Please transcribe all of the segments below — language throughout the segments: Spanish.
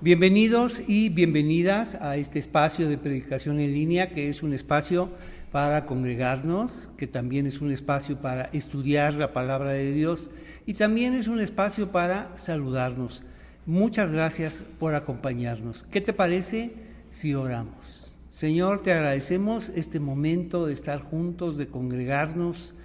Bienvenidos y bienvenidas a este espacio de predicación en línea, que es un espacio para congregarnos, que también es un espacio para estudiar la palabra de Dios y también es un espacio para saludarnos. Muchas gracias por acompañarnos. ¿Qué te parece si oramos? Señor, te agradecemos este momento de estar juntos, de congregarnos,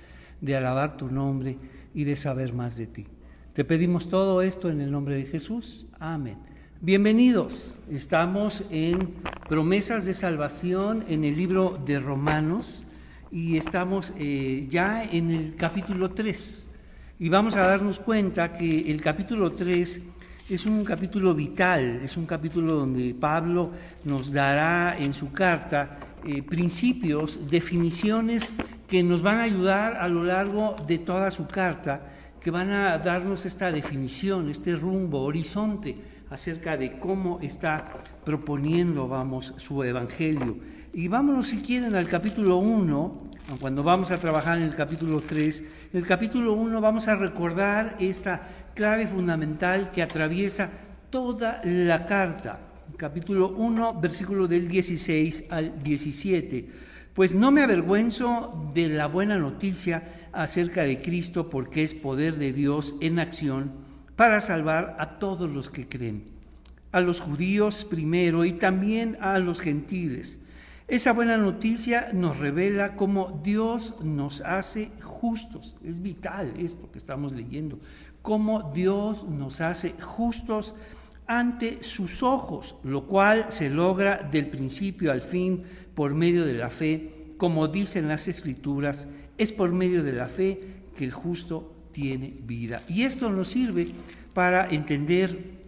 de alabar tu nombre y de saber más de ti. Te pedimos todo esto en el nombre de Jesús. Amén. Bienvenidos. Estamos en promesas de salvación en el libro de Romanos y estamos eh, ya en el capítulo 3. Y vamos a darnos cuenta que el capítulo 3 es un capítulo vital, es un capítulo donde Pablo nos dará en su carta eh, principios, definiciones que nos van a ayudar a lo largo de toda su carta, que van a darnos esta definición, este rumbo, horizonte acerca de cómo está proponiendo, vamos, su evangelio. Y vámonos si quieren al capítulo 1, cuando vamos a trabajar en el capítulo 3, el capítulo 1 vamos a recordar esta clave fundamental que atraviesa toda la carta. Capítulo 1, versículo del 16 al 17. Pues no me avergüenzo de la buena noticia acerca de Cristo porque es poder de Dios en acción para salvar a todos los que creen, a los judíos primero y también a los gentiles. Esa buena noticia nos revela cómo Dios nos hace justos. Es vital esto que estamos leyendo. Cómo Dios nos hace justos ante sus ojos, lo cual se logra del principio al fin por medio de la fe. Como dicen las escrituras, es por medio de la fe que el justo tiene vida. Y esto nos sirve para entender,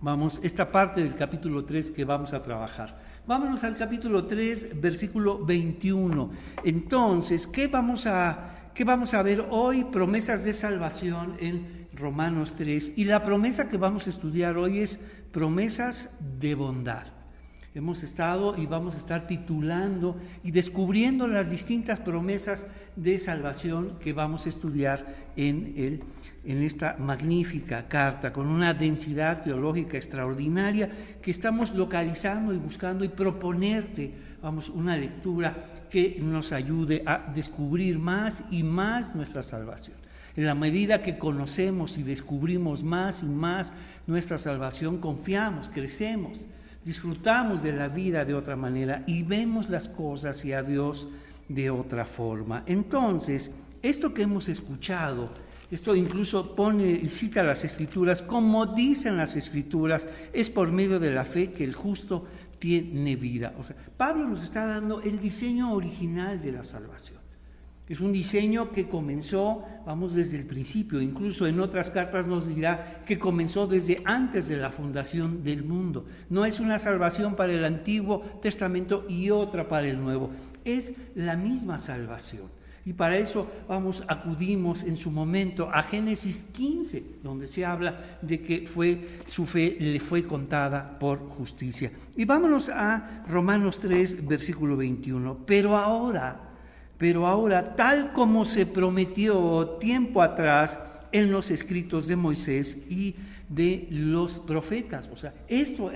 vamos, esta parte del capítulo 3 que vamos a trabajar. Vámonos al capítulo 3, versículo 21. Entonces, ¿qué vamos a, qué vamos a ver hoy? Promesas de salvación en Romanos 3. Y la promesa que vamos a estudiar hoy es promesas de bondad. Hemos estado y vamos a estar titulando y descubriendo las distintas promesas de salvación que vamos a estudiar en, el, en esta magnífica carta, con una densidad teológica extraordinaria que estamos localizando y buscando y proponerte, vamos, una lectura que nos ayude a descubrir más y más nuestra salvación. En la medida que conocemos y descubrimos más y más nuestra salvación, confiamos, crecemos disfrutamos de la vida de otra manera y vemos las cosas y a Dios de otra forma. Entonces, esto que hemos escuchado, esto incluso pone y cita las escrituras, como dicen las escrituras, es por medio de la fe que el justo tiene vida. O sea, Pablo nos está dando el diseño original de la salvación. Es un diseño que comenzó, vamos, desde el principio. Incluso en otras cartas nos dirá que comenzó desde antes de la fundación del mundo. No es una salvación para el Antiguo Testamento y otra para el Nuevo. Es la misma salvación. Y para eso, vamos, acudimos en su momento a Génesis 15, donde se habla de que fue, su fe le fue contada por justicia. Y vámonos a Romanos 3, versículo 21. Pero ahora pero ahora, tal como se prometió tiempo atrás en los escritos de Moisés y de los profetas. O sea, esto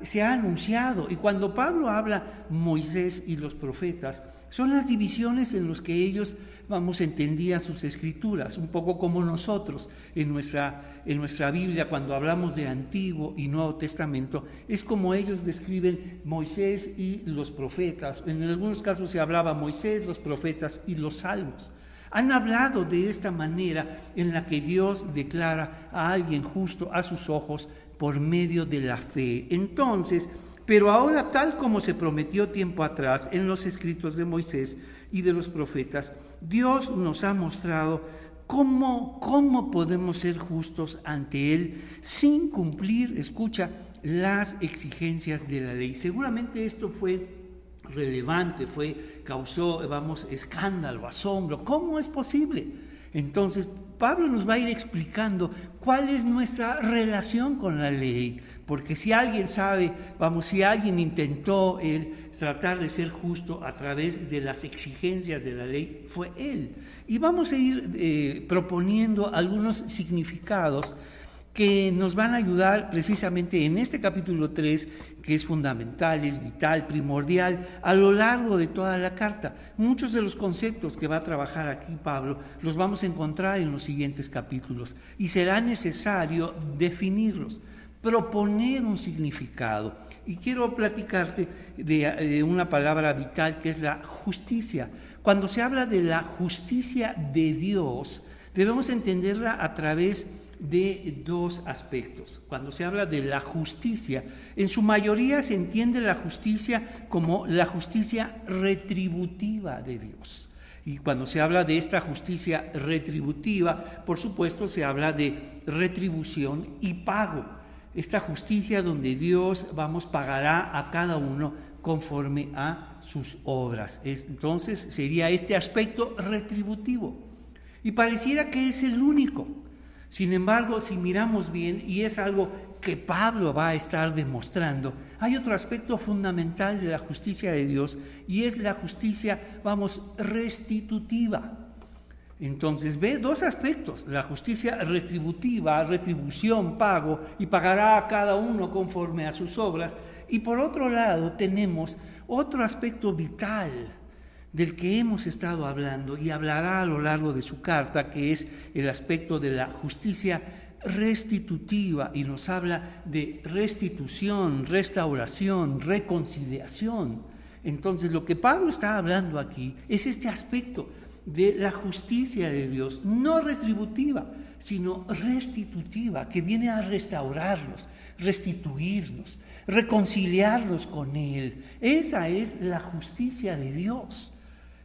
se ha anunciado. Y cuando Pablo habla Moisés y los profetas, son las divisiones en las que ellos, vamos, entendían sus escrituras, un poco como nosotros en nuestra, en nuestra Biblia, cuando hablamos de Antiguo y Nuevo Testamento, es como ellos describen Moisés y los profetas. En algunos casos se hablaba Moisés, los profetas y los salmos. Han hablado de esta manera en la que Dios declara a alguien justo a sus ojos por medio de la fe. Entonces, pero ahora, tal como se prometió tiempo atrás en los escritos de Moisés y de los profetas, Dios nos ha mostrado cómo, cómo podemos ser justos ante Él sin cumplir, escucha, las exigencias de la ley. Seguramente esto fue relevante, fue, causó, vamos, escándalo, asombro. ¿Cómo es posible? Entonces, Pablo nos va a ir explicando cuál es nuestra relación con la ley. Porque si alguien sabe, vamos, si alguien intentó tratar de ser justo a través de las exigencias de la ley, fue él. Y vamos a ir eh, proponiendo algunos significados que nos van a ayudar precisamente en este capítulo 3, que es fundamental, es vital, primordial, a lo largo de toda la carta. Muchos de los conceptos que va a trabajar aquí Pablo los vamos a encontrar en los siguientes capítulos y será necesario definirlos, proponer un significado. Y quiero platicarte de, una palabra vital que es la justicia. Cuando se habla de la justicia de Dios, debemos entenderla a través de dos aspectos. Cuando se habla de la justicia, en su mayoría se entiende la justicia como la justicia retributiva de Dios. Y cuando se habla de esta justicia retributiva, por supuesto se habla de retribución y pago. Esta justicia donde Dios, vamos, pagará a cada uno conforme a sus obras. Entonces sería este aspecto retributivo. Y pareciera que es el único. Sin embargo, si miramos bien, y es algo que Pablo va a estar demostrando, hay otro aspecto fundamental de la justicia de Dios y es la justicia, vamos, restitutiva. Entonces ve dos aspectos, la justicia retributiva, retribución, pago, y pagará a cada uno conforme a sus obras. Y por otro lado tenemos otro aspecto vital del que hemos estado hablando y hablará a lo largo de su carta, que es el aspecto de la justicia restitutiva y nos habla de restitución, restauración, reconciliación. Entonces lo que Pablo está hablando aquí es este aspecto de la justicia de Dios, no retributiva, sino restitutiva, que viene a restaurarnos, restituirnos, reconciliarnos con Él. Esa es la justicia de Dios.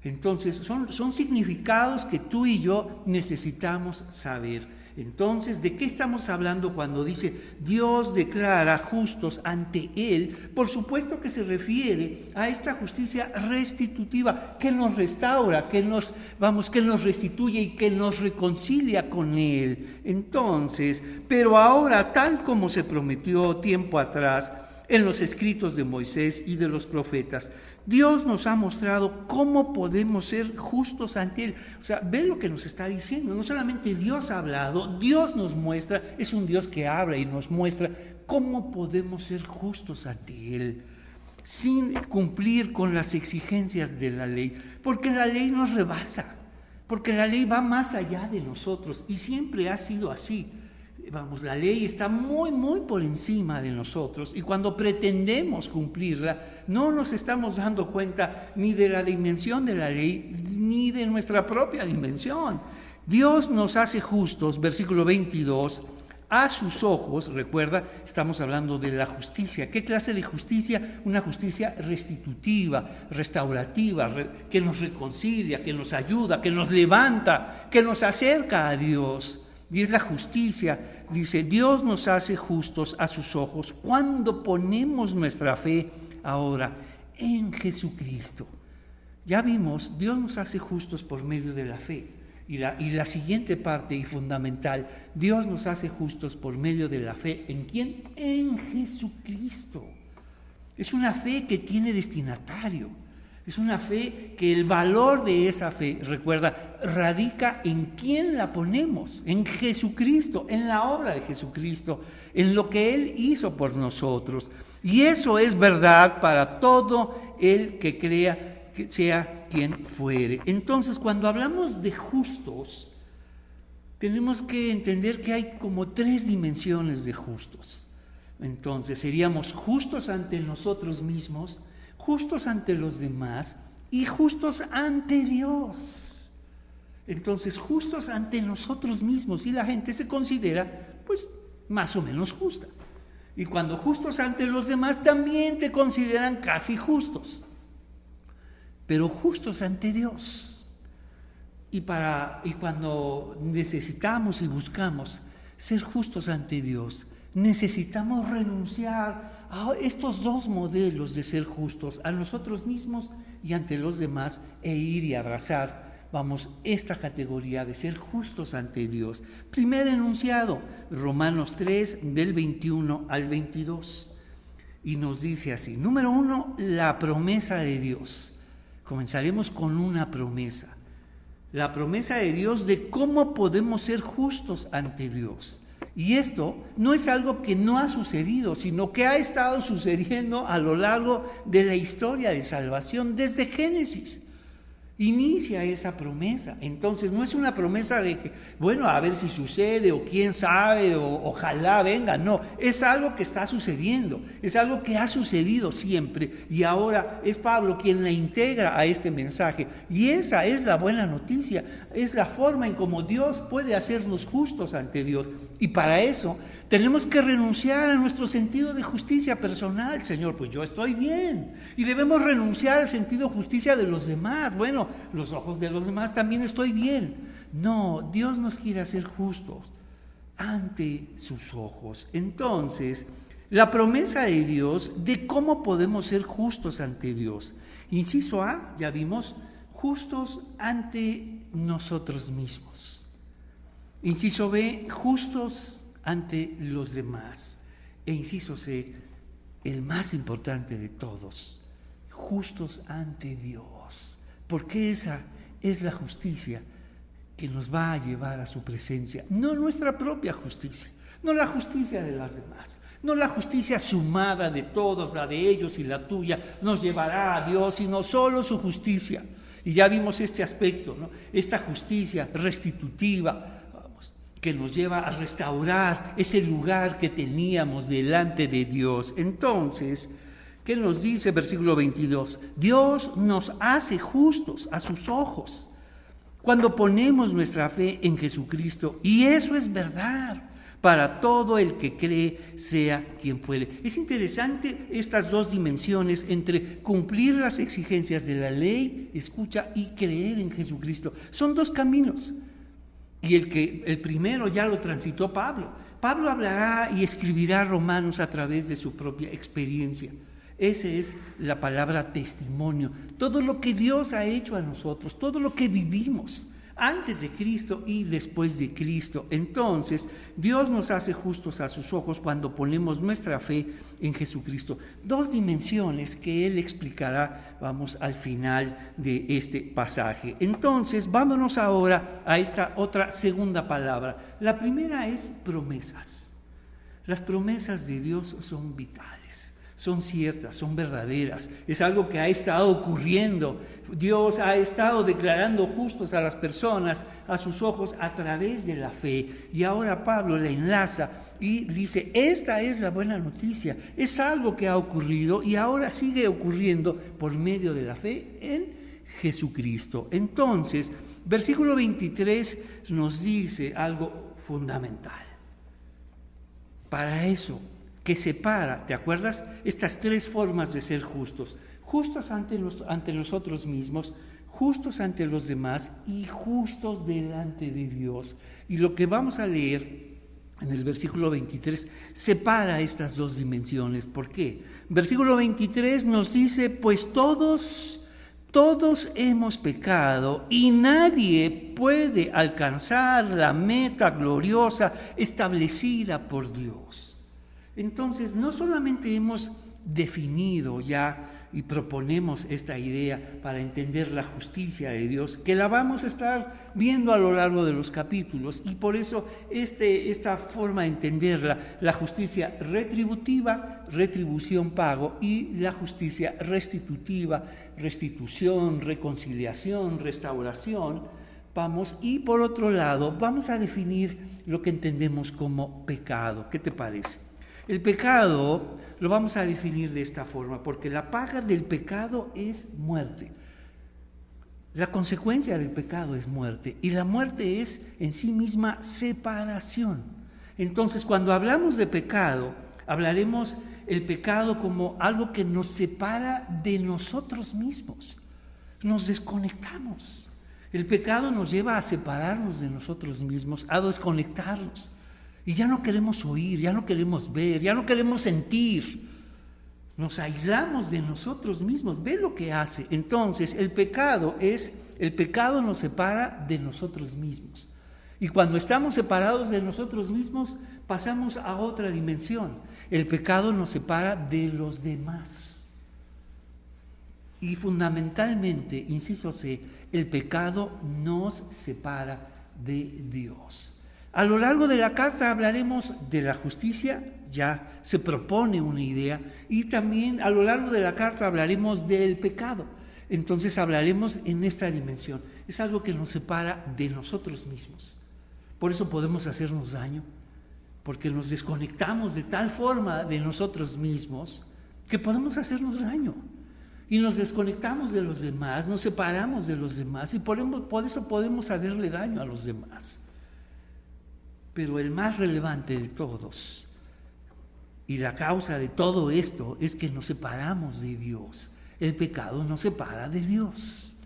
Entonces, son, son significados que tú y yo necesitamos saber. Entonces, ¿de qué estamos hablando cuando dice Dios declara justos ante Él? Por supuesto que se refiere a esta justicia restitutiva que nos restaura, que nos, vamos, que nos restituye y que nos reconcilia con Él. Entonces, pero ahora, tal como se prometió tiempo atrás en los escritos de Moisés y de los profetas, Dios nos ha mostrado cómo podemos ser justos ante Él. O sea, ve lo que nos está diciendo. No solamente Dios ha hablado, Dios nos muestra, es un Dios que habla y nos muestra cómo podemos ser justos ante Él sin cumplir con las exigencias de la ley. Porque la ley nos rebasa, porque la ley va más allá de nosotros y siempre ha sido así vamos, la ley está muy, muy por encima de nosotros y cuando pretendemos cumplirla, no nos estamos dando cuenta ni de la dimensión de la ley, ni de nuestra propia dimensión. Dios nos hace justos, versículo 22, a sus ojos, recuerda, estamos hablando de la justicia. ¿Qué clase de justicia? Una justicia restitutiva, restaurativa, que nos reconcilia, que nos ayuda, que nos levanta, que nos acerca a Dios. Y es la justicia dice, Dios nos hace justos a sus ojos cuando ponemos nuestra fe ahora en Jesucristo. Ya vimos, Dios nos hace justos por medio de la fe. Y la, y la siguiente parte y fundamental, Dios nos hace justos por medio de la fe. ¿En quién? En Jesucristo. Es una fe que tiene destinatario. Es una fe que el valor de esa fe, recuerda, radica en quién la ponemos, en Jesucristo, en la obra de Jesucristo, en lo que Él hizo por nosotros. Y eso es verdad para todo el que crea que sea quien fuere. Entonces, cuando hablamos de justos, tenemos que entender que hay como tres dimensiones de justos. Entonces, seríamos justos ante nosotros mismos, justos ante los demás y justos ante Dios. Entonces, justos ante nosotros mismos y la gente se considera, pues, más o menos justa. Y cuando justos ante los demás, también te consideran casi justos. Pero justos ante Dios. Y, para, y cuando necesitamos y buscamos ser justos ante Dios, necesitamos renunciar a estos dos modelos de ser justos, a nosotros mismos y ante los demás, e ir y abrazar, vamos, esta categoría de ser justos ante Dios. Primer enunciado, Romanos 3, del 21 al 22. Y nos dice así, número uno, la promesa de Dios. Comenzaremos con una promesa. La promesa de Dios de cómo podemos ser justos ante Dios. Y esto no es algo que no ha sucedido, sino que ha estado sucediendo a lo largo de la historia de salvación desde Génesis inicia esa promesa. Entonces no es una promesa de que, bueno, a ver si sucede o quién sabe o ojalá venga, no, es algo que está sucediendo, es algo que ha sucedido siempre y ahora es Pablo quien la integra a este mensaje. Y esa es la buena noticia, es la forma en cómo Dios puede hacernos justos ante Dios. Y para eso tenemos que renunciar a nuestro sentido de justicia personal, Señor, pues yo estoy bien. Y debemos renunciar al sentido de justicia de los demás. Bueno, los ojos de los demás también estoy bien. No, Dios nos quiere hacer justos ante sus ojos. Entonces, la promesa de Dios de cómo podemos ser justos ante Dios. Inciso A, ya vimos, justos ante nosotros mismos. Inciso B, justos ante los demás. E inciso C, el más importante de todos, justos ante Dios. Porque esa es la justicia que nos va a llevar a su presencia, no nuestra propia justicia, no la justicia de las demás, no la justicia sumada de todos, la de ellos y la tuya, nos llevará a Dios, sino solo su justicia. Y ya vimos este aspecto, ¿no? esta justicia restitutiva, que nos lleva a restaurar ese lugar que teníamos delante de Dios. Entonces, ¿qué nos dice versículo 22? Dios nos hace justos a sus ojos cuando ponemos nuestra fe en Jesucristo. Y eso es verdad para todo el que cree, sea quien fuere. Es interesante estas dos dimensiones entre cumplir las exigencias de la ley, escucha, y creer en Jesucristo. Son dos caminos. Y el, que, el primero ya lo transitó Pablo. Pablo hablará y escribirá Romanos a través de su propia experiencia. Esa es la palabra testimonio. Todo lo que Dios ha hecho a nosotros, todo lo que vivimos antes de Cristo y después de Cristo. Entonces, Dios nos hace justos a sus ojos cuando ponemos nuestra fe en Jesucristo. Dos dimensiones que Él explicará, vamos, al final de este pasaje. Entonces, vámonos ahora a esta otra segunda palabra. La primera es promesas. Las promesas de Dios son vitales son ciertas, son verdaderas. Es algo que ha estado ocurriendo. Dios ha estado declarando justos a las personas a sus ojos a través de la fe. Y ahora Pablo la enlaza y dice, esta es la buena noticia. Es algo que ha ocurrido y ahora sigue ocurriendo por medio de la fe en Jesucristo. Entonces, versículo 23 nos dice algo fundamental. Para eso que separa, ¿te acuerdas? Estas tres formas de ser justos. Justos ante, ante nosotros mismos, justos ante los demás y justos delante de Dios. Y lo que vamos a leer en el versículo 23 separa estas dos dimensiones. ¿Por qué? Versículo 23 nos dice, pues todos, todos hemos pecado y nadie puede alcanzar la meta gloriosa establecida por Dios. Entonces, no solamente hemos definido ya y proponemos esta idea para entender la justicia de Dios, que la vamos a estar viendo a lo largo de los capítulos, y por eso este, esta forma de entenderla, la justicia retributiva, retribución, pago, y la justicia restitutiva, restitución, reconciliación, restauración, vamos, y por otro lado, vamos a definir lo que entendemos como pecado. ¿Qué te parece? El pecado lo vamos a definir de esta forma, porque la paga del pecado es muerte. La consecuencia del pecado es muerte y la muerte es en sí misma separación. Entonces, cuando hablamos de pecado, hablaremos el pecado como algo que nos separa de nosotros mismos. Nos desconectamos. El pecado nos lleva a separarnos de nosotros mismos, a desconectarnos. Y ya no queremos oír, ya no queremos ver, ya no queremos sentir. Nos aislamos de nosotros mismos. Ve lo que hace. Entonces, el pecado es, el pecado nos separa de nosotros mismos. Y cuando estamos separados de nosotros mismos, pasamos a otra dimensión. El pecado nos separa de los demás. Y fundamentalmente, inciso C, el pecado nos separa de Dios. A lo largo de la carta hablaremos de la justicia, ya se propone una idea, y también a lo largo de la carta hablaremos del pecado. Entonces hablaremos en esta dimensión. Es algo que nos separa de nosotros mismos. Por eso podemos hacernos daño, porque nos desconectamos de tal forma de nosotros mismos que podemos hacernos daño. Y nos desconectamos de los demás, nos separamos de los demás y por, eso podemos hacerle daño a los demás. Pero el más relevante de todos y la causa de todo esto es que nos separamos de Dios. El pecado nos separa de Dios.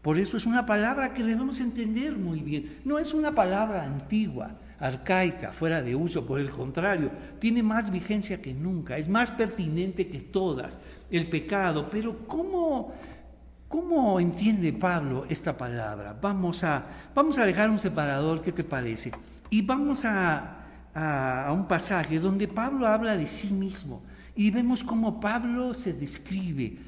Por eso es una palabra que debemos entender muy bien. No es una palabra antigua, arcaica, fuera de uso, por el contrario, tiene más vigencia que nunca, es más pertinente que todas, el pecado. Pero ¿cómo, cómo entiende Pablo esta palabra? Vamos a, vamos a dejar un separador, ¿qué te parece? Y vamos a, un pasaje donde Pablo habla de sí mismo y vemos cómo Pablo se describe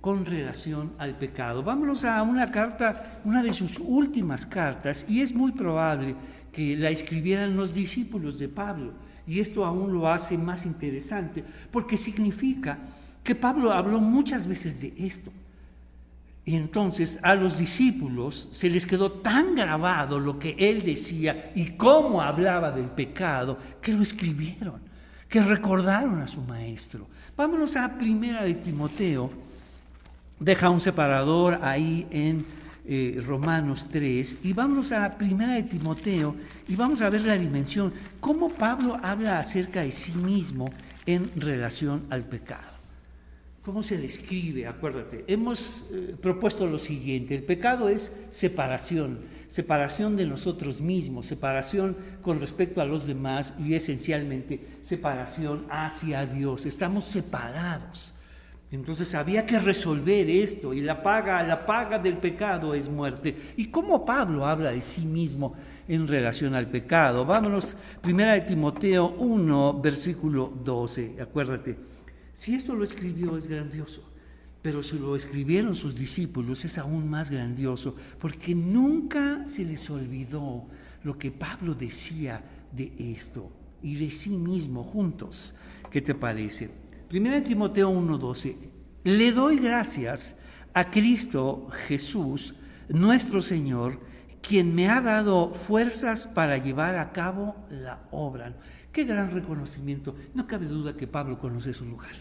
con relación al pecado. Vámonos a una carta, una de sus últimas cartas, y es muy probable que la escribieran los discípulos de Pablo. Y esto aún lo hace más interesante, porque significa que Pablo habló muchas veces de esto. Y entonces a los discípulos se les quedó tan grabado lo que él decía y cómo hablaba del pecado, que lo escribieron, que recordaron a su maestro. Vámonos a Primera de Timoteo, deja un separador ahí en eh, Romanos 3 y vamos a Primera de Timoteo y vamos a ver la dimensión, cómo Pablo habla acerca de sí mismo en relación al pecado. ¿Cómo se describe? Acuérdate, hemos eh, propuesto lo siguiente, el pecado es separación, separación de nosotros mismos, separación con respecto a los demás y esencialmente separación hacia Dios. Estamos separados. Entonces había que resolver esto y la paga, la paga del pecado es muerte. ¿Y cómo Pablo habla de sí mismo en relación al pecado? Vámonos, primera de Timoteo 1, versículo 12, acuérdate. Si esto lo escribió es grandioso, pero si lo escribieron sus discípulos es aún más grandioso, porque nunca se les olvidó lo que Pablo decía de esto y de sí mismo juntos. ¿Qué te parece? 1 Timoteo 1:12, le doy gracias a Cristo Jesús, nuestro Señor, quien me ha dado fuerzas para llevar a cabo la obra. Qué gran reconocimiento. No cabe duda que Pablo conoce su lugar.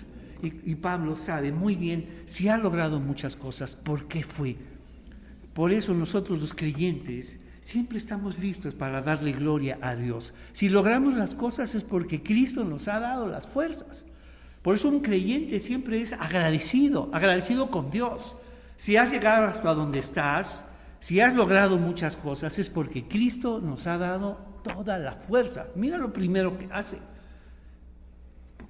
Y, Pablo sabe muy bien si ha logrado muchas cosas, por qué fue. Por eso nosotros los creyentes siempre estamos listos para darle gloria a Dios. Si logramos las cosas es porque Cristo nos ha dado las fuerzas. Por eso un creyente siempre es agradecido, agradecido con Dios. Si has llegado hasta donde estás, si has logrado muchas cosas, es porque Cristo nos ha dado toda la fuerza. Mira lo primero que hace.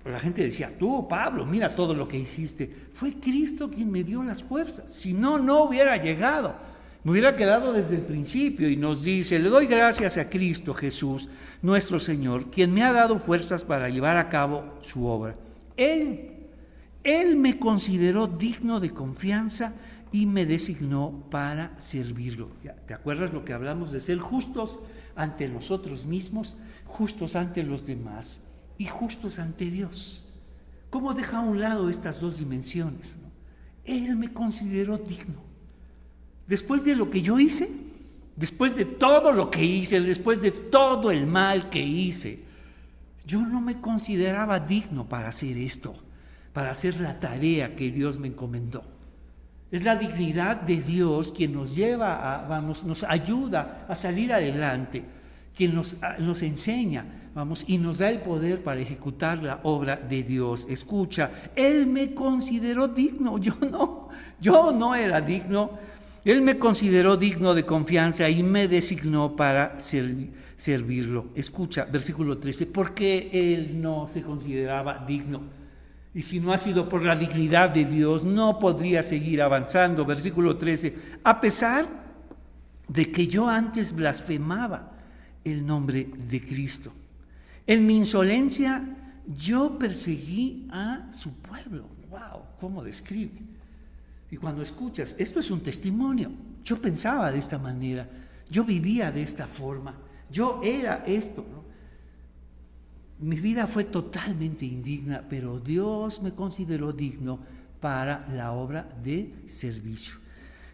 La gente decía, tú, Pablo, mira todo lo que hiciste. Fue Cristo quien me dio las fuerzas. Si no, no hubiera llegado. Me hubiera quedado desde el principio y nos dice, le doy gracias a Cristo Jesús, nuestro Señor, quien me ha dado fuerzas para llevar a cabo su obra. Él, Él me consideró digno de confianza y me designó para servirlo. ¿Te acuerdas lo que hablamos de ser justos ante nosotros mismos, justos ante los demás y justos ante Dios? ¿Cómo deja a un lado estas dos dimensiones? Él me consideró digno. Después de lo que yo hice, después de todo lo que hice, después de todo el mal que hice, yo no me consideraba digno para hacer esto, para hacer la tarea que Dios me encomendó. Es la dignidad de Dios quien nos lleva, a, vamos, nos ayuda a salir adelante, quien nos, nos enseña, vamos, y nos da el poder para ejecutar la obra de Dios. Escucha, Él me consideró digno, yo no, yo no era digno. Él me consideró digno de confianza y me designó para servir servirlo. Escucha, versículo 13, porque él no se consideraba digno. Y si no ha sido por la dignidad de Dios, no podría seguir avanzando. Versículo 13, a pesar de que yo antes blasfemaba el nombre de Cristo. En mi insolencia yo perseguí a su pueblo. ¡Wow! ¿Cómo describe? Y cuando escuchas, esto es un testimonio. Yo pensaba de esta manera, yo vivía de esta forma. Yo era esto. Mi vida fue totalmente indigna, pero Dios me consideró digno para la obra de servicio.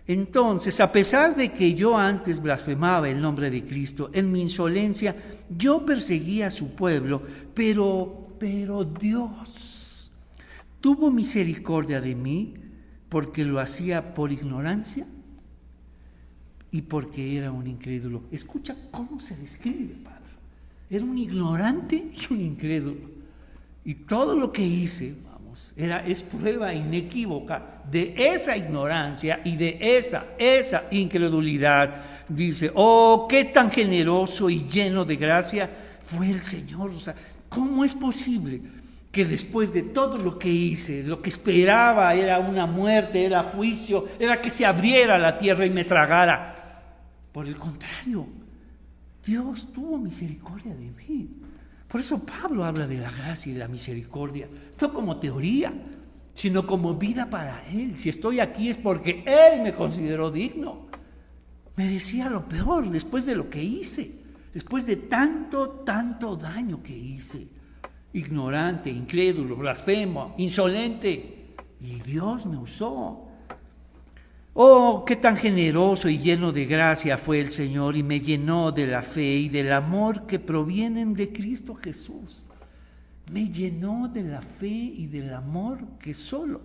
Entonces, a pesar de que yo antes blasfemaba el nombre de Cristo, en mi insolencia yo perseguía a su pueblo, pero, pero Dios tuvo misericordia de mí porque lo hacía por ignorancia y porque era un incrédulo. Escucha cómo se describe Pablo. Era un ignorante y un incrédulo. Y todo lo que hice, vamos, era, es prueba inequívoca de esa ignorancia y de esa, esa incredulidad. Dice, oh, qué tan generoso y lleno de gracia fue el Señor. O sea, ¿cómo es posible que después de todo lo que hice, lo que esperaba era una muerte, era juicio, era que se abriera la tierra y me tragara? Por el contrario, Dios tuvo misericordia de mí. Por eso Pablo habla de la gracia y la misericordia, no como teoría, sino como vida para Él. Si estoy aquí es porque Él me consideró digno. Merecía lo peor después de lo que hice, después de tanto, tanto daño que hice. Ignorante, incrédulo, blasfemo, insolente. Y Dios me usó. Oh, qué tan generoso y lleno de gracia fue el Señor y me llenó de la fe y del amor que provienen de Cristo Jesús. Me llenó de la fe y del amor que solo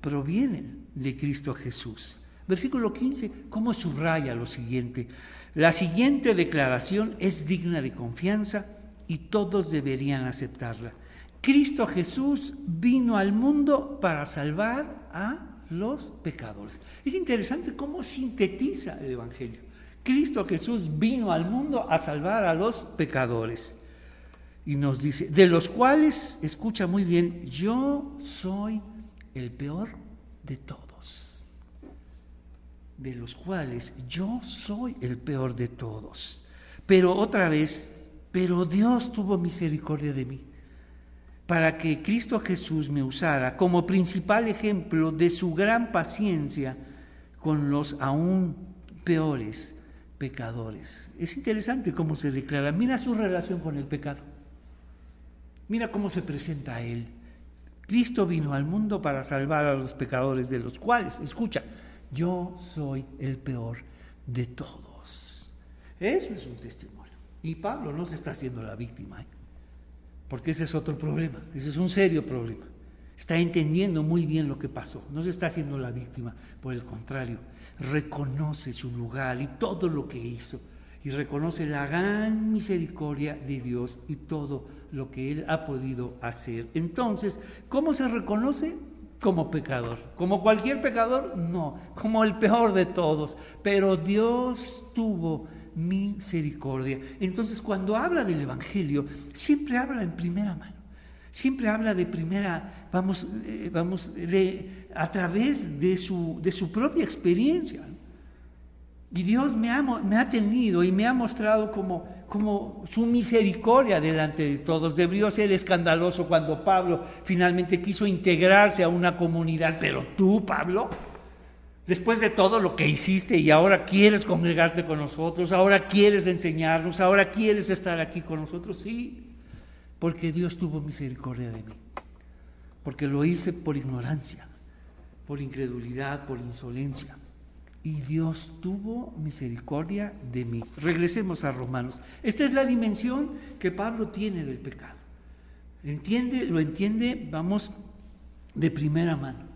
provienen de Cristo Jesús. Versículo 15, ¿cómo subraya lo siguiente? La siguiente declaración es digna de confianza y todos deberían aceptarla. Cristo Jesús vino al mundo para salvar a los pecadores. Es interesante cómo sintetiza el Evangelio. Cristo Jesús vino al mundo a salvar a los pecadores. Y nos dice, de los cuales, escucha muy bien, yo soy el peor de todos. De los cuales yo soy el peor de todos. Pero otra vez, pero Dios tuvo misericordia de mí para que Cristo Jesús me usara como principal ejemplo de su gran paciencia con los aún peores pecadores. Es interesante cómo se declara. Mira su relación con el pecado. Mira cómo se presenta a Él. Cristo vino al mundo para salvar a los pecadores, de los cuales, escucha, yo soy el peor de todos. Eso es un testimonio. Y Pablo no se está haciendo la víctima. ¿eh? Porque ese es otro problema, ese es un serio problema. Está entendiendo muy bien lo que pasó, no se está haciendo la víctima, por el contrario, reconoce su lugar y todo lo que hizo, y reconoce la gran misericordia de Dios y todo lo que Él ha podido hacer. Entonces, ¿cómo se reconoce? Como pecador. Como cualquier pecador, no, como el peor de todos. Pero Dios tuvo misericordia. Entonces, cuando habla del Evangelio, siempre habla en primera mano. Siempre habla de primera, vamos, eh, vamos, de, a través de su, de su propia experiencia. Y Dios me ha, me ha tenido y me ha mostrado como, como su misericordia delante de todos. Debió ser escandaloso cuando Pablo finalmente quiso integrarse a una comunidad, pero tú, Pablo, Después de todo lo que hiciste y ahora quieres congregarte con nosotros, ahora quieres enseñarnos, ahora quieres estar aquí con nosotros, sí, porque Dios tuvo misericordia de mí, porque lo hice por ignorancia, por incredulidad, por insolencia. Y Dios tuvo misericordia de mí. Regresemos a Romanos. Esta es la dimensión que Pablo tiene del pecado. ¿Entiende? Lo entiende, vamos, de primera mano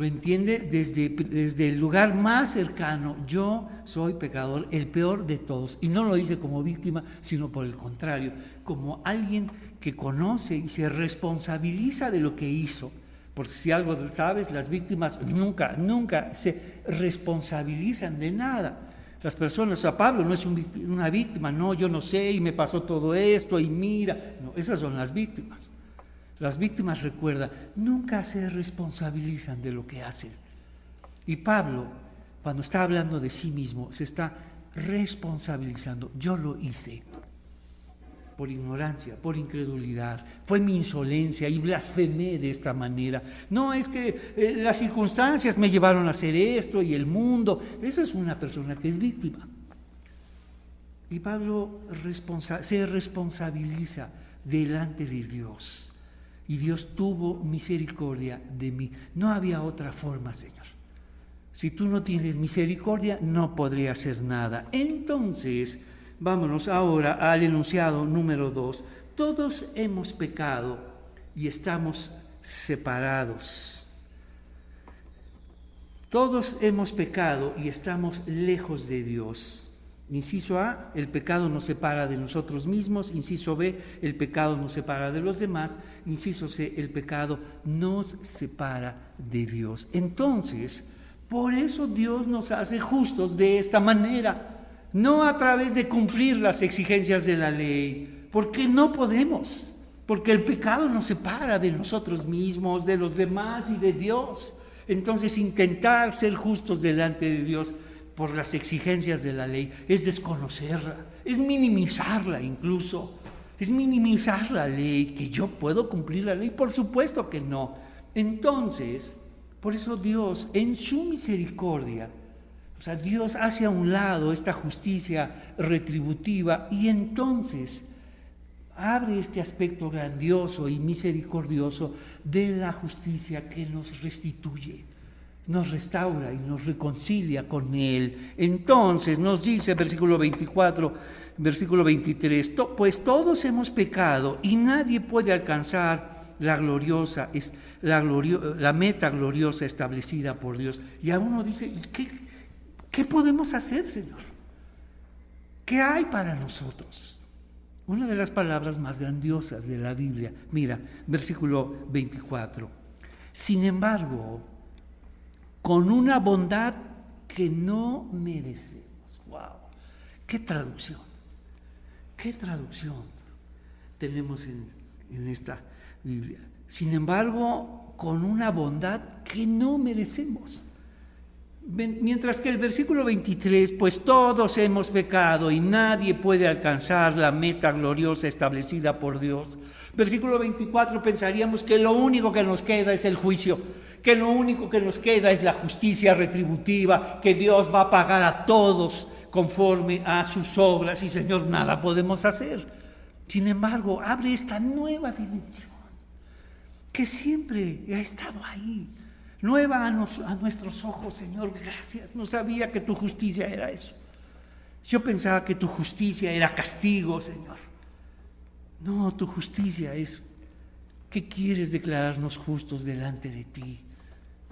lo entiende desde, desde el lugar más cercano. Yo soy pecador, el peor de todos. Y no lo dice como víctima, sino por el contrario, como alguien que conoce y se responsabiliza de lo que hizo. Porque si algo sabes, las víctimas nunca, nunca se responsabilizan de nada. Las personas, a Pablo no es una víctima, no, yo no sé y me pasó todo esto y mira, no, esas son las víctimas. Las víctimas, recuerda, nunca se responsabilizan de lo que hacen. Y Pablo, cuando está hablando de sí mismo, se está responsabilizando. Yo lo hice por ignorancia, por incredulidad. Fue mi insolencia y blasfemé de esta manera. No es que eh, las circunstancias me llevaron a hacer esto y el mundo. Esa es una persona que es víctima. Y Pablo se responsabiliza delante de Dios. Y Dios tuvo misericordia de mí. No había otra forma, Señor. Si tú no tienes misericordia, no podría hacer nada. Entonces, vámonos ahora al enunciado número dos. Todos hemos pecado y estamos separados. Todos hemos pecado y estamos lejos de Dios. Inciso A, el pecado nos separa de nosotros mismos. Inciso B, el pecado nos separa de los demás. Inciso C, el pecado nos separa de Dios. Entonces, por eso Dios nos hace justos de esta manera, no a través de cumplir las exigencias de la ley, porque no podemos, porque el pecado nos separa de nosotros mismos, de los demás y de Dios. Entonces, intentar ser justos delante de Dios por las exigencias de la ley es desconocerla, es minimizarla incluso, es minimizar la ley, que yo puedo cumplir la ley, por supuesto que no. Entonces, por eso Dios en su misericordia, o sea, Dios hace a un lado esta justicia retributiva y entonces abre este aspecto grandioso y misericordioso de la justicia que nos restituye nos restaura y nos reconcilia con Él. Entonces nos dice versículo 24, versículo 23, pues todos hemos pecado y nadie puede alcanzar la gloriosa, es la, la meta gloriosa establecida por Dios. Y a uno dice, ¿qué, ¿qué podemos hacer, Señor? ¿Qué hay para nosotros? Una de las palabras más grandiosas de la Biblia, mira, versículo 24. Sin embargo, con una bondad que no merecemos. ¡Wow! ¡Qué traducción! ¿Qué traducción tenemos en, en esta Biblia? Sin embargo, con una bondad que no merecemos. Mientras que el versículo 23, pues todos hemos pecado y nadie puede alcanzar la meta gloriosa establecida por Dios. Versículo 24 pensaríamos que lo único que nos queda es el juicio que lo único que nos queda es la justicia retributiva, que Dios va a pagar a todos conforme a sus obras y Señor, nada podemos hacer. Sin embargo, abre esta nueva dimensión que siempre ha estado ahí, nueva a, a nuestros ojos, Señor, gracias. No sabía que tu justicia era eso. Yo pensaba que tu justicia era castigo, Señor. No, tu justicia es que quieres declararnos justos delante de ti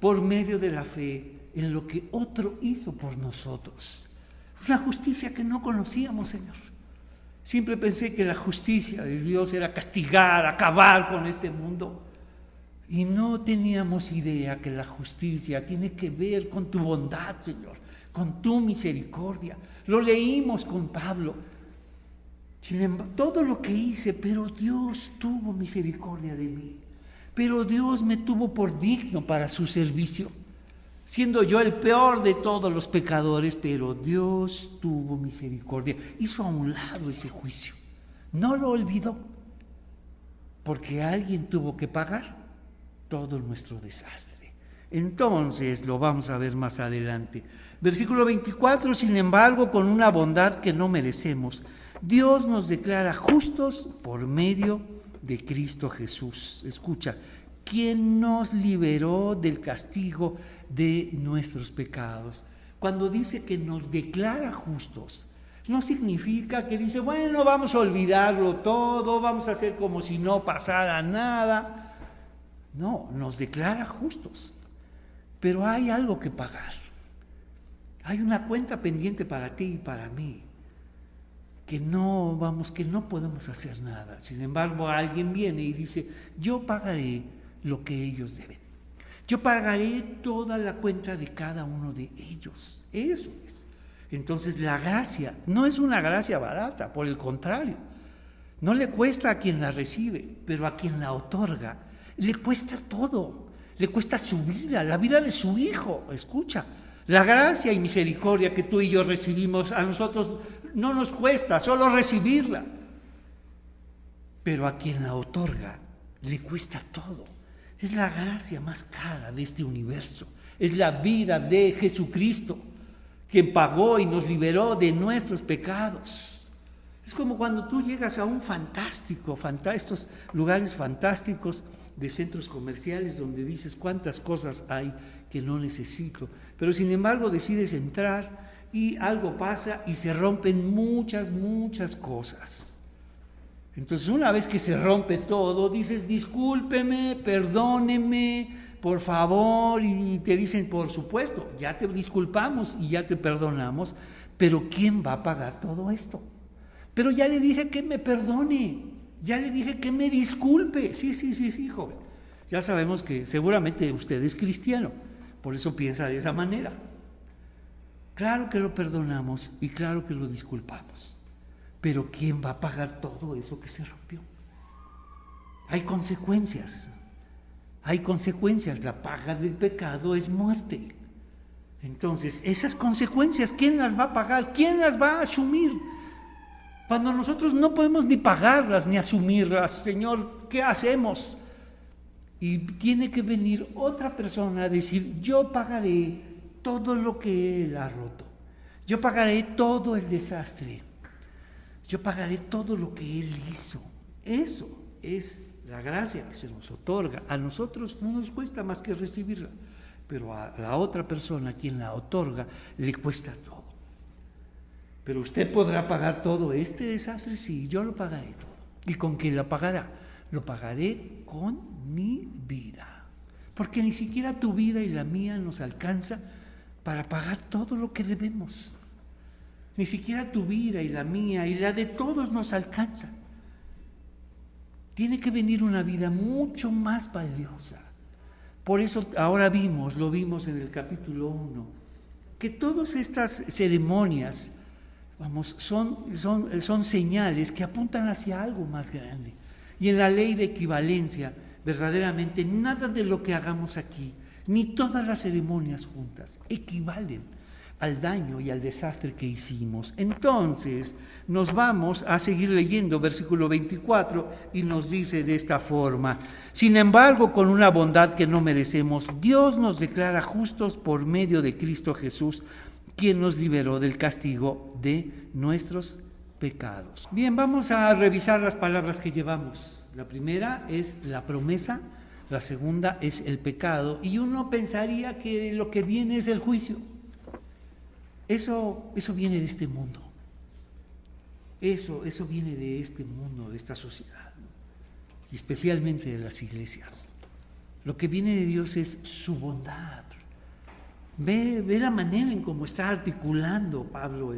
por medio de la fe en lo que otro hizo por nosotros. Una justicia que no conocíamos, Señor. Siempre pensé que la justicia de Dios era castigar, acabar con este mundo. Y no teníamos idea que la justicia tiene que ver con tu bondad, Señor, con tu misericordia. Lo leímos con Pablo. Sin embargo, todo lo que hice, pero Dios tuvo misericordia de mí pero Dios me tuvo por digno para su servicio, siendo yo el peor de todos los pecadores, pero Dios tuvo misericordia, hizo a un lado ese juicio, no lo olvidó, porque alguien tuvo que pagar todo nuestro desastre. Entonces lo vamos a ver más adelante. Versículo 24, sin embargo, con una bondad que no merecemos, Dios nos declara justos por medio de de Cristo Jesús. Escucha, quien nos liberó del castigo de nuestros pecados. Cuando dice que nos declara justos, no significa que dice, bueno, vamos a olvidarlo todo, vamos a hacer como si no pasara nada. No, nos declara justos. Pero hay algo que pagar. Hay una cuenta pendiente para ti y para mí que no vamos, que no podemos hacer nada. Sin embargo, alguien viene y dice, yo pagaré lo que ellos deben. Yo pagaré toda la cuenta de cada uno de ellos. Eso es. Entonces la gracia no es una gracia barata, por el contrario. No le cuesta a quien la recibe, pero a quien la otorga le cuesta todo. Le cuesta su vida, la vida de su hijo. Escucha, la gracia y misericordia que tú y yo recibimos a nosotros no nos cuesta, solo recibirla. Pero a quien la otorga le cuesta todo. Es la gracia más cara de este universo. Es la vida de Jesucristo, quien pagó y nos liberó de nuestros pecados. Es como cuando tú llegas a un fantástico, estos lugares fantásticos de centros comerciales donde dices cuántas cosas hay que no necesito, pero sin embargo decides entrar y algo pasa y se rompen muchas, muchas cosas. Entonces una vez que se rompe todo, dices, discúlpeme, perdóneme, por favor, y te dicen, por supuesto, ya te disculpamos y ya te perdonamos, pero ¿quién va a pagar todo esto? Pero ya le dije que me perdone, ya le dije que me disculpe. Sí, sí, sí, sí, joven. Ya sabemos que seguramente usted es cristiano, por eso piensa de esa manera. Claro que lo perdonamos y claro que lo disculpamos, pero ¿quién va a pagar todo eso que se rompió? Hay consecuencias, hay consecuencias, la paga del pecado es muerte. Entonces, esas consecuencias, ¿quién las va a pagar? ¿Quién las va a asumir? Cuando nosotros no podemos ni pagarlas ni asumirlas, Señor, ¿qué hacemos? Y tiene que venir otra persona a decir, yo pagaré todo lo que Él ha roto. Yo pagaré todo el desastre. Yo pagaré todo lo que Él hizo. Eso es la gracia que se nos otorga. A nosotros no nos cuesta más que recibirla, pero a la otra persona, quien la otorga, le cuesta todo. Pero usted podrá pagar todo este desastre, sí, yo lo pagaré todo. ¿Y con qué lo pagará? Lo pagaré con mi vida. Porque ni siquiera tu vida y la mía nos alcanza para pagar todo lo que debemos. Ni siquiera tu vida y la mía y la de todos nos alcanza. Tiene que venir una vida mucho más valiosa. Por eso ahora vimos, lo vimos en el capítulo 1, que todas estas ceremonias, vamos, son, son, son señales que apuntan hacia algo más grande. Y en la ley de equivalencia, verdaderamente nada de lo que hagamos aquí ni todas las ceremonias juntas equivalen al daño y al desastre que hicimos. Entonces, nos vamos a seguir leyendo versículo 24 y nos dice de esta forma, sin embargo, con una bondad que no merecemos, Dios nos declara justos por medio de Cristo Jesús, quien nos liberó del castigo de nuestros pecados. Bien, vamos a revisar las palabras que llevamos. La primera es la promesa la segunda es el pecado, y uno pensaría que lo que viene es el juicio. Eso, eso viene de este mundo. Eso, eso viene de este mundo, de esta sociedad, y especialmente de las iglesias. Lo que viene de Dios es su bondad. Ve, ve la manera en cómo está articulando Pablo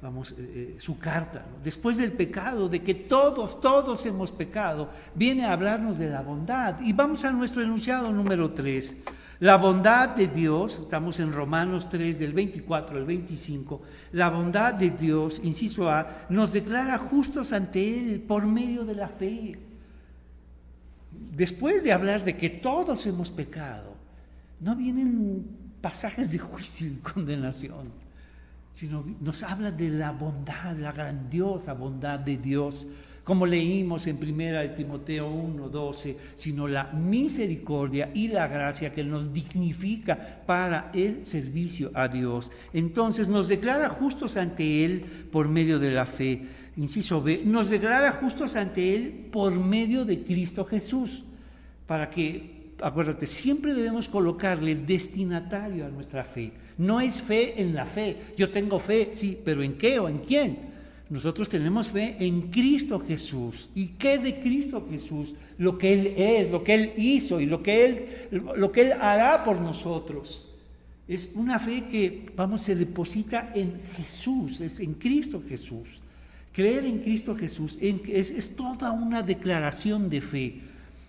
vamos, eh, eh, su carta, después del pecado, de que todos, todos hemos pecado, viene a hablarnos de la bondad. Y vamos a nuestro enunciado número 3. La bondad de Dios, estamos en Romanos 3 del 24 al 25, la bondad de Dios, inciso A, nos declara justos ante Él por medio de la fe. Después de hablar de que todos hemos pecado, no vienen pasajes de juicio y condenación sino nos habla de la bondad, la grandiosa bondad de Dios, como leímos en 1 de Timoteo 1, 12, sino la misericordia y la gracia que nos dignifica para el servicio a Dios. Entonces nos declara justos ante Él por medio de la fe. Inciso B, nos declara justos ante Él por medio de Cristo Jesús, para que, acuérdate, siempre debemos colocarle destinatario a nuestra fe no es fe en la fe. Yo tengo fe, sí, pero ¿en qué o en quién? Nosotros tenemos fe en Cristo Jesús. ¿Y qué de Cristo Jesús? Lo que Él es, lo que Él hizo y lo que Él, lo que él hará por nosotros. Es una fe que, vamos, se deposita en Jesús, es en Cristo Jesús. Creer en Cristo Jesús es, es toda una declaración de fe.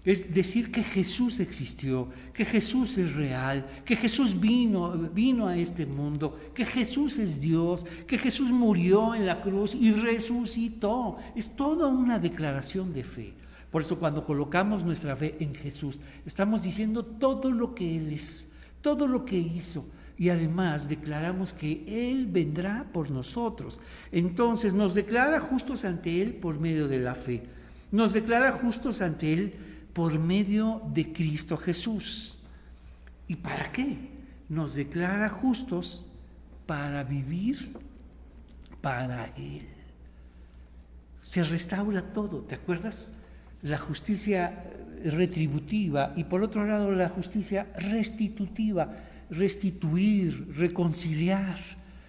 Es decir que Jesús existió, que Jesús es real, que Jesús vino, vino a este mundo, que Jesús es Dios, que Jesús murió en la cruz y resucitó. Es toda una declaración de fe. Por eso cuando colocamos nuestra fe en Jesús, estamos diciendo todo lo que Él es, todo lo que hizo. Y además declaramos que Él vendrá por nosotros. Entonces nos declara justos ante Él por medio de la fe. Nos declara justos ante Él por medio de Cristo Jesús. ¿Y para qué? Nos declara justos para vivir para Él. se restaura todo, ¿te acuerdas? La justicia retributiva y por otro lado la justicia restitutiva, restituir, reconciliar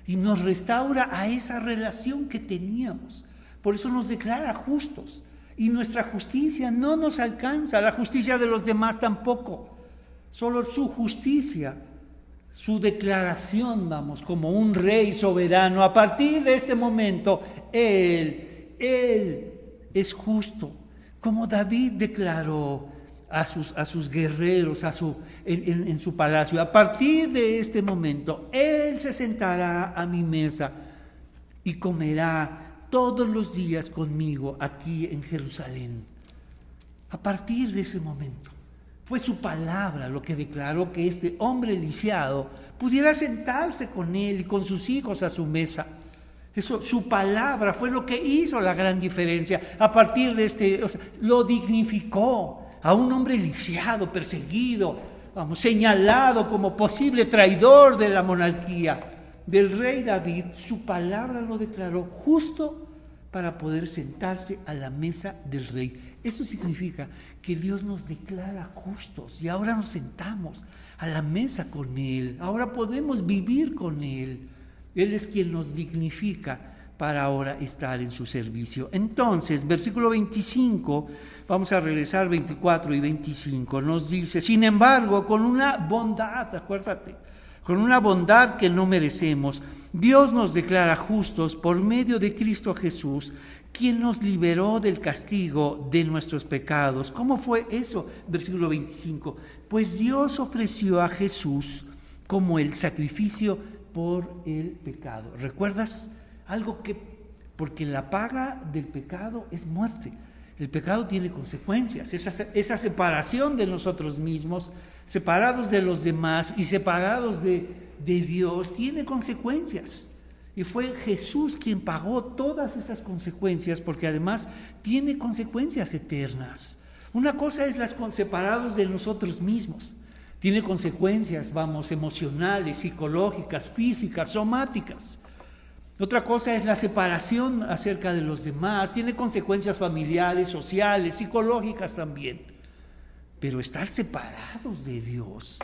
y nos restaura a esa relación que teníamos. Por eso nos declara justos y nuestra justicia no nos alcanza, la justicia de los demás tampoco, solo su justicia, su declaración, vamos, como un rey soberano. A partir de este momento, Él, Él es justo como David declaró a sus, a sus guerreros a su, en, en su palacio, a partir de este momento, Él se sentará a mi mesa y comerá todos los días conmigo aquí en Jerusalén. A partir de ese momento, fue su palabra lo que declaró que este hombre lisiado pudiera sentarse con él y con sus hijos a su mesa. Eso, su palabra fue lo que hizo la gran diferencia. A partir de este, lo dignificó a un hombre lisiado, perseguido, vamos, señalado como posible traidor de la monarquía del rey David. Su palabra lo declaró justo para poder sentarse a la mesa del rey. Eso significa que Dios nos declara justos y ahora nos sentamos a la mesa con Él. Ahora podemos vivir con Él. Él es quien nos dignifica para ahora estar en su servicio. Entonces, versículo 25, vamos a regresar 24 y 25, nos dice, sin embargo, con una bondad, acuérdate, con una bondad que no merecemos, Dios nos declara justos por medio de Cristo Jesús, quien nos liberó del castigo de nuestros pecados. ¿Cómo fue eso? Versículo 25. Pues Dios ofreció a Jesús como el sacrificio por el pecado. ¿Recuerdas algo que, porque la paga del pecado es muerte? El pecado tiene consecuencias, esa, esa separación de nosotros mismos, separados de los demás y separados de, de Dios, tiene consecuencias. Y fue Jesús quien pagó todas esas consecuencias, porque además tiene consecuencias eternas. Una cosa es las separados de nosotros mismos, tiene consecuencias, vamos, emocionales, psicológicas, físicas, somáticas. Otra cosa es la separación acerca de los demás, tiene consecuencias familiares, sociales, psicológicas también. Pero estar separados de Dios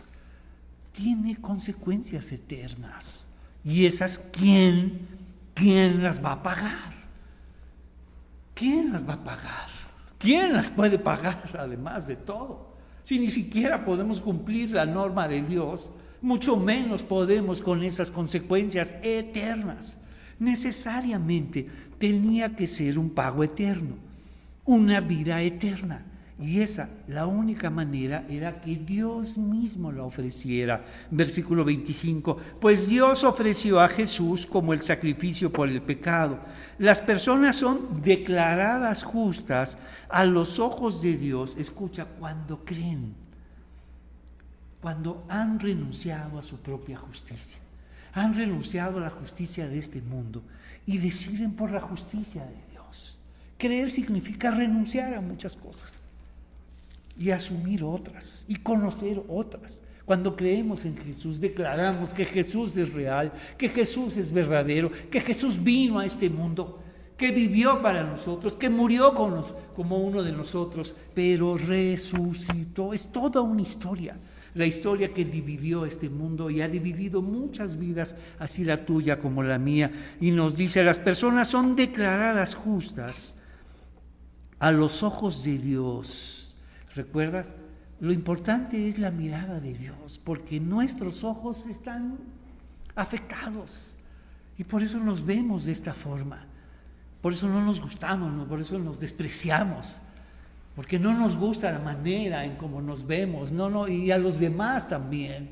tiene consecuencias eternas. Y esas, ¿quién, quién las va a pagar? ¿Quién las va a pagar? ¿Quién las puede pagar además de todo? Si ni siquiera podemos cumplir la norma de Dios, mucho menos podemos con esas consecuencias eternas. Necesariamente tenía que ser un pago eterno, una vida eterna. Y esa, la única manera era que Dios mismo la ofreciera. Versículo 25, pues Dios ofreció a Jesús como el sacrificio por el pecado. Las personas son declaradas justas a los ojos de Dios, escucha, cuando creen, cuando han renunciado a su propia justicia, han renunciado a la justicia de este mundo y deciden por la justicia de Dios. Creer significa renunciar a muchas cosas y asumir otras y conocer otras. Cuando creemos en Jesús, declaramos que Jesús es real, que Jesús es verdadero, que Jesús vino a este mundo, que vivió para nosotros, que murió con como uno de nosotros, pero resucitó. Es toda una historia, la historia que dividió este mundo y ha dividido muchas vidas, así la tuya como la mía. Y nos dice, las personas son declaradas justas a los ojos de Dios ¿Recuerdas? Lo importante es la mirada de Dios, porque nuestros ojos están afectados y por eso nos vemos de esta forma. Por eso no nos gustamos, por eso nos despreciamos, porque no nos gusta la manera en cómo nos vemos, no, no, y a los demás también.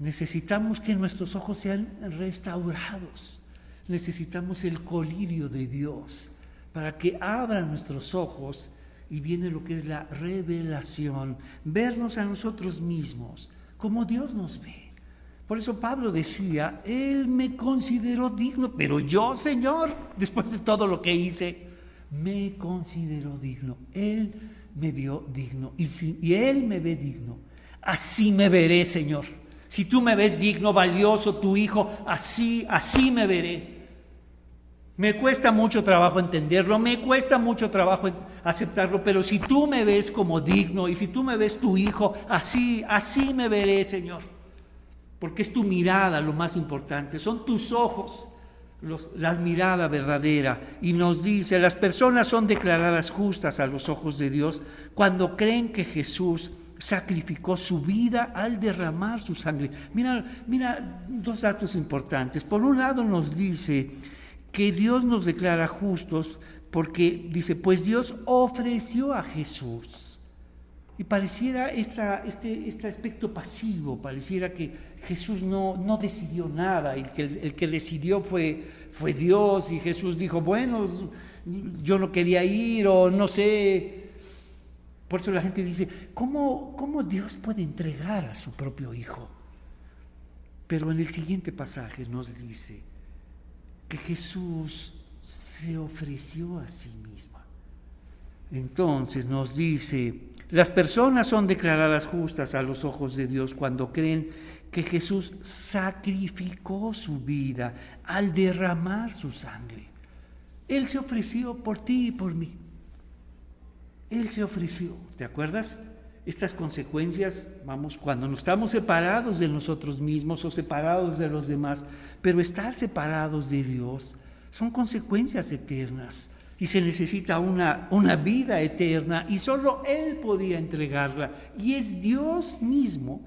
Necesitamos que nuestros ojos sean restaurados. Necesitamos el colirio de Dios para que abran nuestros ojos y viene lo que es la revelación, vernos a nosotros mismos como Dios nos ve. Por eso Pablo decía, Él me consideró digno, pero yo, Señor, después de todo lo que hice, me consideró digno. Él me vio digno y, y Él me ve digno. Así me veré, Señor. Si tú me ves digno, valioso, tu hijo, así, así me veré. Me cuesta mucho trabajo entenderlo, me cuesta mucho trabajo aceptarlo, pero si tú me ves como digno y si tú me ves tu hijo, así, así me veré, Señor. Porque es tu mirada lo más importante, son tus ojos la mirada verdadera y nos dice, las personas son declaradas justas a los ojos de Dios cuando creen que Jesús sacrificó su vida al derramar su sangre. Mira, mira dos datos importantes. Por un lado nos dice que Dios nos declara justos porque dice, pues Dios ofreció a Jesús. Y pareciera esta, este, este aspecto pasivo, pareciera que Jesús no, no decidió nada y que el, que decidió fue, fue Dios y Jesús dijo, bueno, yo no quería ir o no sé. Por eso la gente dice, ¿cómo, cómo Dios puede entregar a su propio Hijo? Pero en el siguiente pasaje nos dice que Jesús se ofreció a sí mismo. Entonces nos dice, las personas son declaradas justas a los ojos de Dios cuando creen que Jesús sacrificó su vida al derramar su sangre. Él se ofreció por ti y por mí. Él se ofreció. ¿Te acuerdas? Estas consecuencias, vamos, cuando nos estamos separados de nosotros mismos o separados de los demás, pero estar separados de Dios son consecuencias eternas y se necesita una, una vida eterna y solo Él podía entregarla. Y es Dios mismo,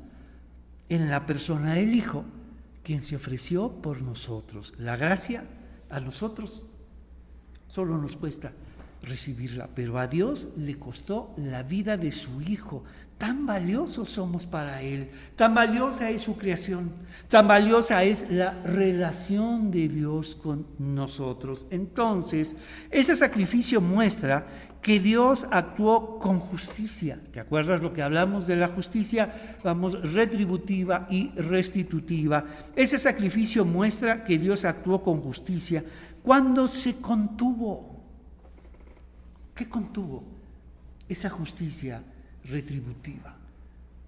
en la persona del Hijo, quien se ofreció por nosotros. La gracia a nosotros solo nos cuesta recibirla, pero a Dios le costó la vida de su Hijo. Tan valiosos somos para Él, tan valiosa es su creación, tan valiosa es la relación de Dios con nosotros. Entonces, ese sacrificio muestra que Dios actuó con justicia. ¿Te acuerdas lo que hablamos de la justicia? Vamos, retributiva y restitutiva. Ese sacrificio muestra que Dios actuó con justicia cuando se contuvo ¿Qué contuvo? Esa justicia retributiva.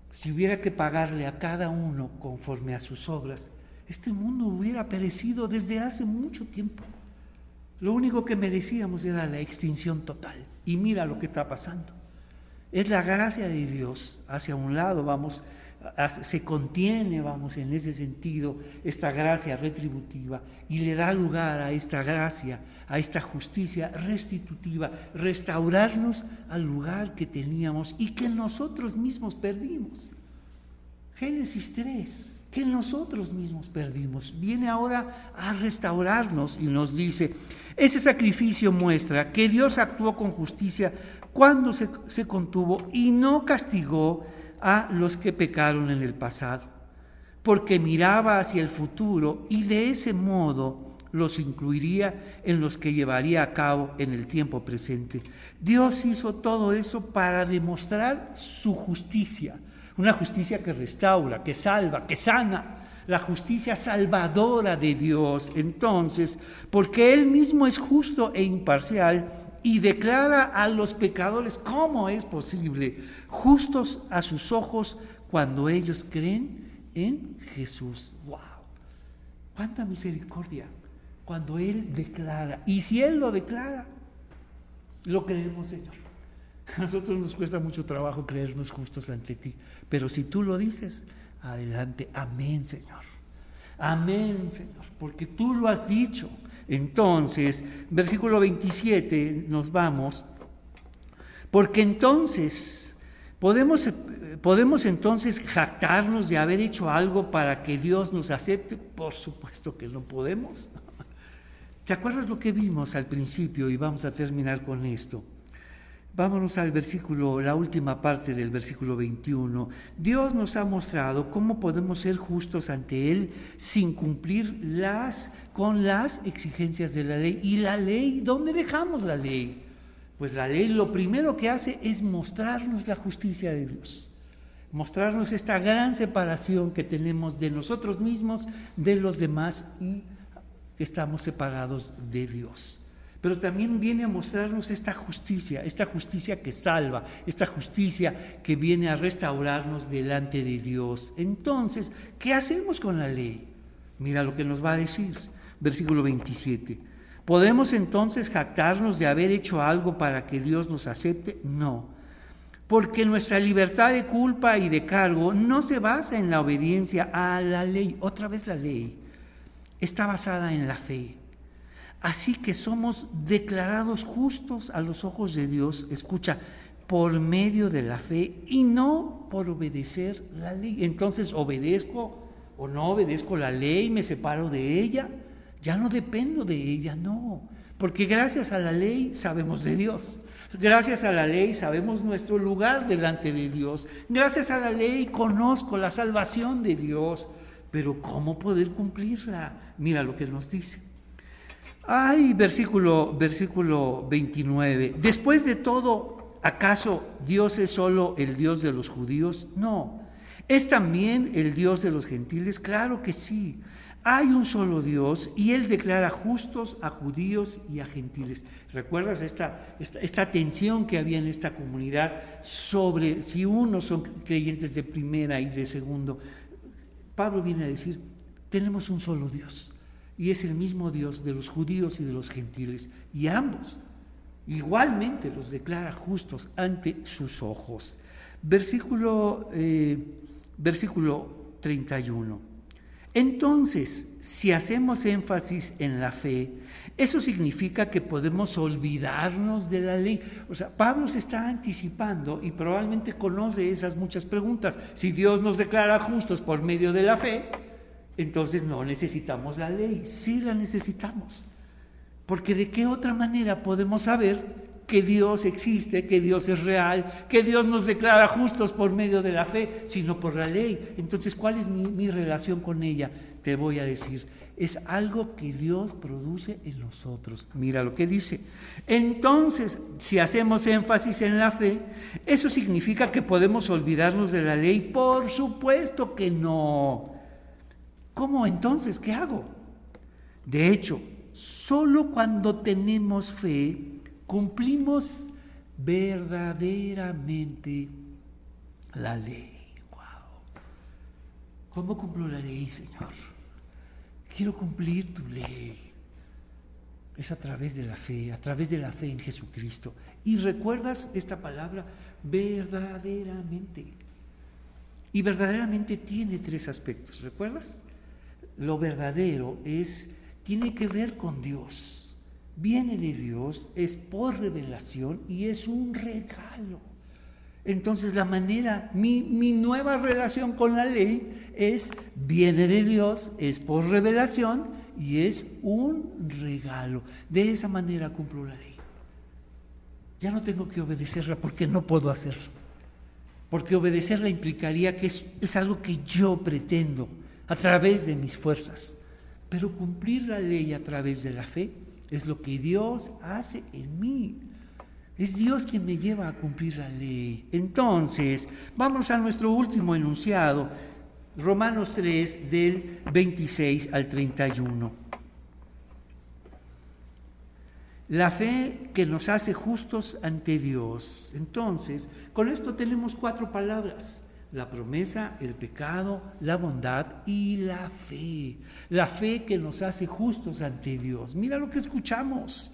Si hubiera que pagarle a cada uno conforme a sus obras, este mundo hubiera perecido desde hace mucho tiempo. Lo único que merecíamos era la extinción total. Y mira lo que está pasando. Es la gracia de Dios. Hacia un lado vamos, se contiene, vamos, en ese sentido, esta gracia retributiva y le da lugar a esta gracia a esta justicia restitutiva, restaurarnos al lugar que teníamos y que nosotros mismos perdimos. Génesis 3, que nosotros mismos perdimos, viene ahora a restaurarnos y nos dice, ese sacrificio muestra que Dios actuó con justicia cuando se, se contuvo y no castigó a los que pecaron en el pasado, porque miraba hacia el futuro y de ese modo los incluiría en los que llevaría a cabo en el tiempo presente. Dios hizo todo eso para demostrar su justicia, una justicia que restaura, que salva, que sana, la justicia salvadora de Dios. Entonces, porque Él mismo es justo e imparcial y declara a los pecadores cómo es posible, justos a sus ojos cuando ellos creen en Jesús. ¡Wow! ¡Cuánta misericordia! Cuando Él declara. Y si Él lo declara, lo creemos, Señor. A nosotros nos cuesta mucho trabajo creernos justos ante ti, pero si tú lo dices, adelante. Amén, Señor. Amén, Señor, porque tú lo has dicho. Entonces, versículo 27, nos vamos. Porque entonces, podemos, podemos entonces jactarnos de haber hecho algo para que Dios nos acepte. Por supuesto que no podemos. ¿Te acuerdas lo que vimos al principio? Y vamos a terminar con esto. Vámonos al versículo, la última parte del versículo 21. Dios nos ha mostrado cómo podemos ser justos ante Él sin cumplir las, con las exigencias de la ley. ¿Y la ley? ¿Dónde dejamos la ley? Pues la ley lo primero que hace es mostrarnos la justicia de Dios. Mostrarnos esta gran separación que tenemos de nosotros mismos, de los demás y estamos separados de Dios. Pero también viene a mostrarnos esta justicia, esta justicia que salva, esta justicia que viene a restaurarnos delante de Dios. Entonces, ¿qué hacemos con la ley? Mira lo que nos va a decir, versículo 27. ¿Podemos entonces jactarnos de haber hecho algo para que Dios nos acepte? No. Porque nuestra libertad de culpa y de cargo no se basa en la obediencia a la ley. Otra vez la ley. Está basada en la fe. Así que somos declarados justos a los ojos de Dios. Escucha, por medio de la fe y no por obedecer la ley. Entonces, ¿obedezco o no obedezco la ley? ¿Me separo de ella? Ya no dependo de ella, no. Porque gracias a la ley sabemos de Dios. Gracias a la ley sabemos nuestro lugar delante de Dios. Gracias a la ley conozco la salvación de Dios. Pero ¿cómo poder cumplirla? Mira lo que nos dice. Ay, versículo, versículo 29. Después de todo, ¿Acaso Dios es solo el Dios de los judíos? No. ¿Es también el Dios de los gentiles? Claro que sí. Hay un solo Dios y Él declara justos a judíos y a gentiles. ¿Recuerdas esta, esta, tensión que había en esta comunidad sobre si unos son creyentes de primera y de segundo? Pablo viene a decir, tenemos un solo Dios y es el mismo Dios de los judíos y de los gentiles y ambos igualmente los declara justos ante sus ojos. Versículo, eh, versículo 31. Entonces, si hacemos énfasis en la fe, eso significa que podemos olvidarnos de la ley. O sea, Pablo se está anticipando y probablemente conoce esas muchas preguntas. Si Dios nos declara justos por medio de la fe, entonces no necesitamos la ley. Sí la necesitamos. Porque de qué otra manera podemos saber que Dios existe, que Dios es real, que Dios nos declara justos por medio de la fe, sino por la ley. Entonces, ¿cuál es mi, relación con ella? Te voy a decir, es algo que Dios produce en nosotros. Mira lo que dice. Entonces, si hacemos énfasis en la fe, ¿eso significa que podemos olvidarnos de la ley? Por supuesto que no. ¿Cómo entonces? ¿Qué hago? De hecho, Solo cuando tenemos fe cumplimos verdaderamente la ley. Wow. ¿Cómo cumplo la ley, Señor? Quiero cumplir tu ley. Es a través de la fe, a través de la fe en Jesucristo. Y recuerdas esta palabra, verdaderamente. Y verdaderamente tiene tres aspectos, ¿recuerdas? Lo verdadero es tiene que ver con Dios. Viene de Dios, es por revelación y es un regalo. Entonces la manera, mi, nueva relación con la ley es, viene de Dios, es por revelación y es un regalo. De esa manera cumplo la ley. Ya no tengo que obedecerla porque no puedo hacerlo. Porque obedecerla implicaría que es, es algo que yo pretendo a través de mis fuerzas. Pero cumplir la ley a través de la fe es lo que Dios hace en mí. Es Dios quien me lleva a cumplir la ley. Entonces, vamos a nuestro último enunciado, Romanos 3, del 26 al 31. La fe que nos hace justos ante Dios. Entonces, con esto tenemos cuatro palabras la promesa, el pecado, la bondad y la fe. La fe que nos hace justos ante Dios. Mira lo que escuchamos.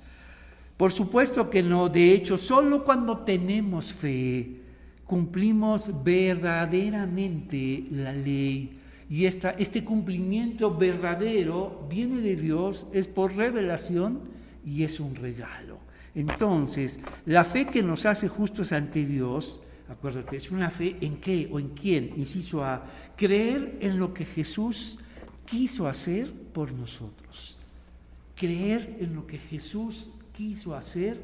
Por supuesto que no, de hecho, solo cuando tenemos fe cumplimos verdaderamente la ley. Y esta, este cumplimiento verdadero viene de Dios, es por revelación y es un regalo. Entonces, la fe que nos hace justos ante Dios, Acuérdate, es una fe en qué o en quién, inciso a creer en lo que Jesús quiso hacer por nosotros. Creer en lo que Jesús quiso hacer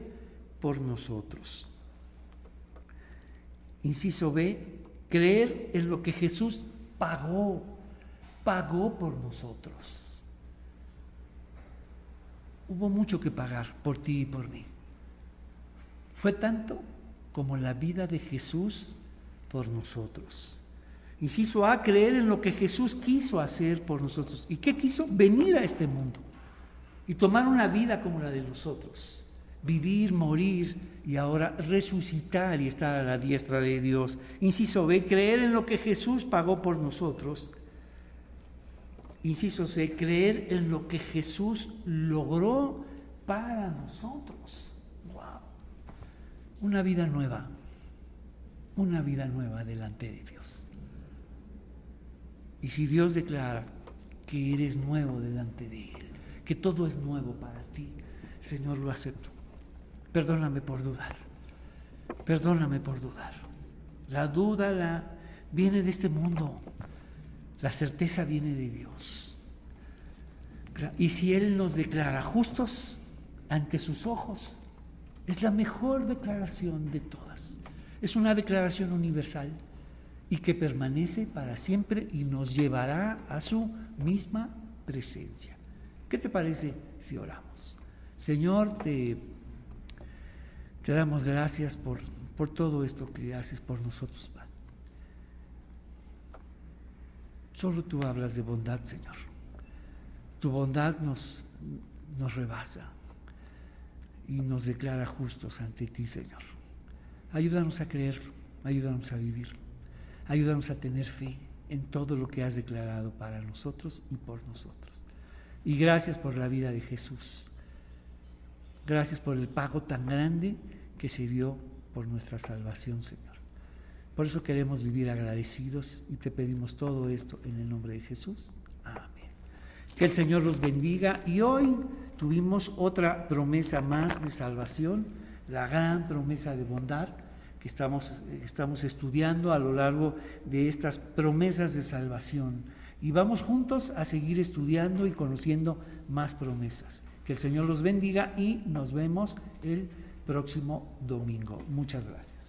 por nosotros. Inciso B, creer en lo que Jesús pagó, pagó por nosotros. Hubo mucho que pagar por ti y por mí. Fue tanto como la vida de Jesús por nosotros. Inciso A, creer en lo que Jesús quiso hacer por nosotros. ¿Y qué quiso? Venir a este mundo y tomar una vida como la de los otros. Vivir, morir y ahora resucitar y estar a la diestra de Dios. Inciso B, creer en lo que Jesús pagó por nosotros. Inciso C, creer en lo que Jesús logró para nosotros. ¡Wow! Una vida nueva, una vida nueva delante de Dios. Y si Dios declara que eres nuevo delante de Él, que todo es nuevo para ti, Señor, lo acepto. Perdóname por dudar. Perdóname por dudar. La duda la, viene de este mundo. La certeza viene de Dios. Y si Él nos declara justos ante sus ojos, es la mejor declaración de todas. Es una declaración universal y que permanece para siempre y nos llevará a su misma presencia. ¿Qué te parece si oramos? Señor, te, te damos gracias por, por todo esto que haces por nosotros, Padre. Solo tú hablas de bondad, Señor. Tu bondad nos, nos rebasa y nos declara justos ante ti, Señor. Ayúdanos a creer, ayúdanos a vivir, ayúdanos a tener fe en todo lo que has declarado para nosotros y por nosotros. Y gracias por la vida de Jesús. Gracias por el pago tan grande que se dio por nuestra salvación, Señor. Por eso queremos vivir agradecidos y te pedimos todo esto en el nombre de Jesús. Amén. Que el Señor los bendiga. Y hoy tuvimos otra promesa más de salvación, la gran promesa de bondad que estamos, estamos estudiando a lo largo de estas promesas de salvación. Y vamos juntos a seguir estudiando y conociendo más promesas. Que el Señor los bendiga y nos vemos el próximo domingo. Muchas gracias.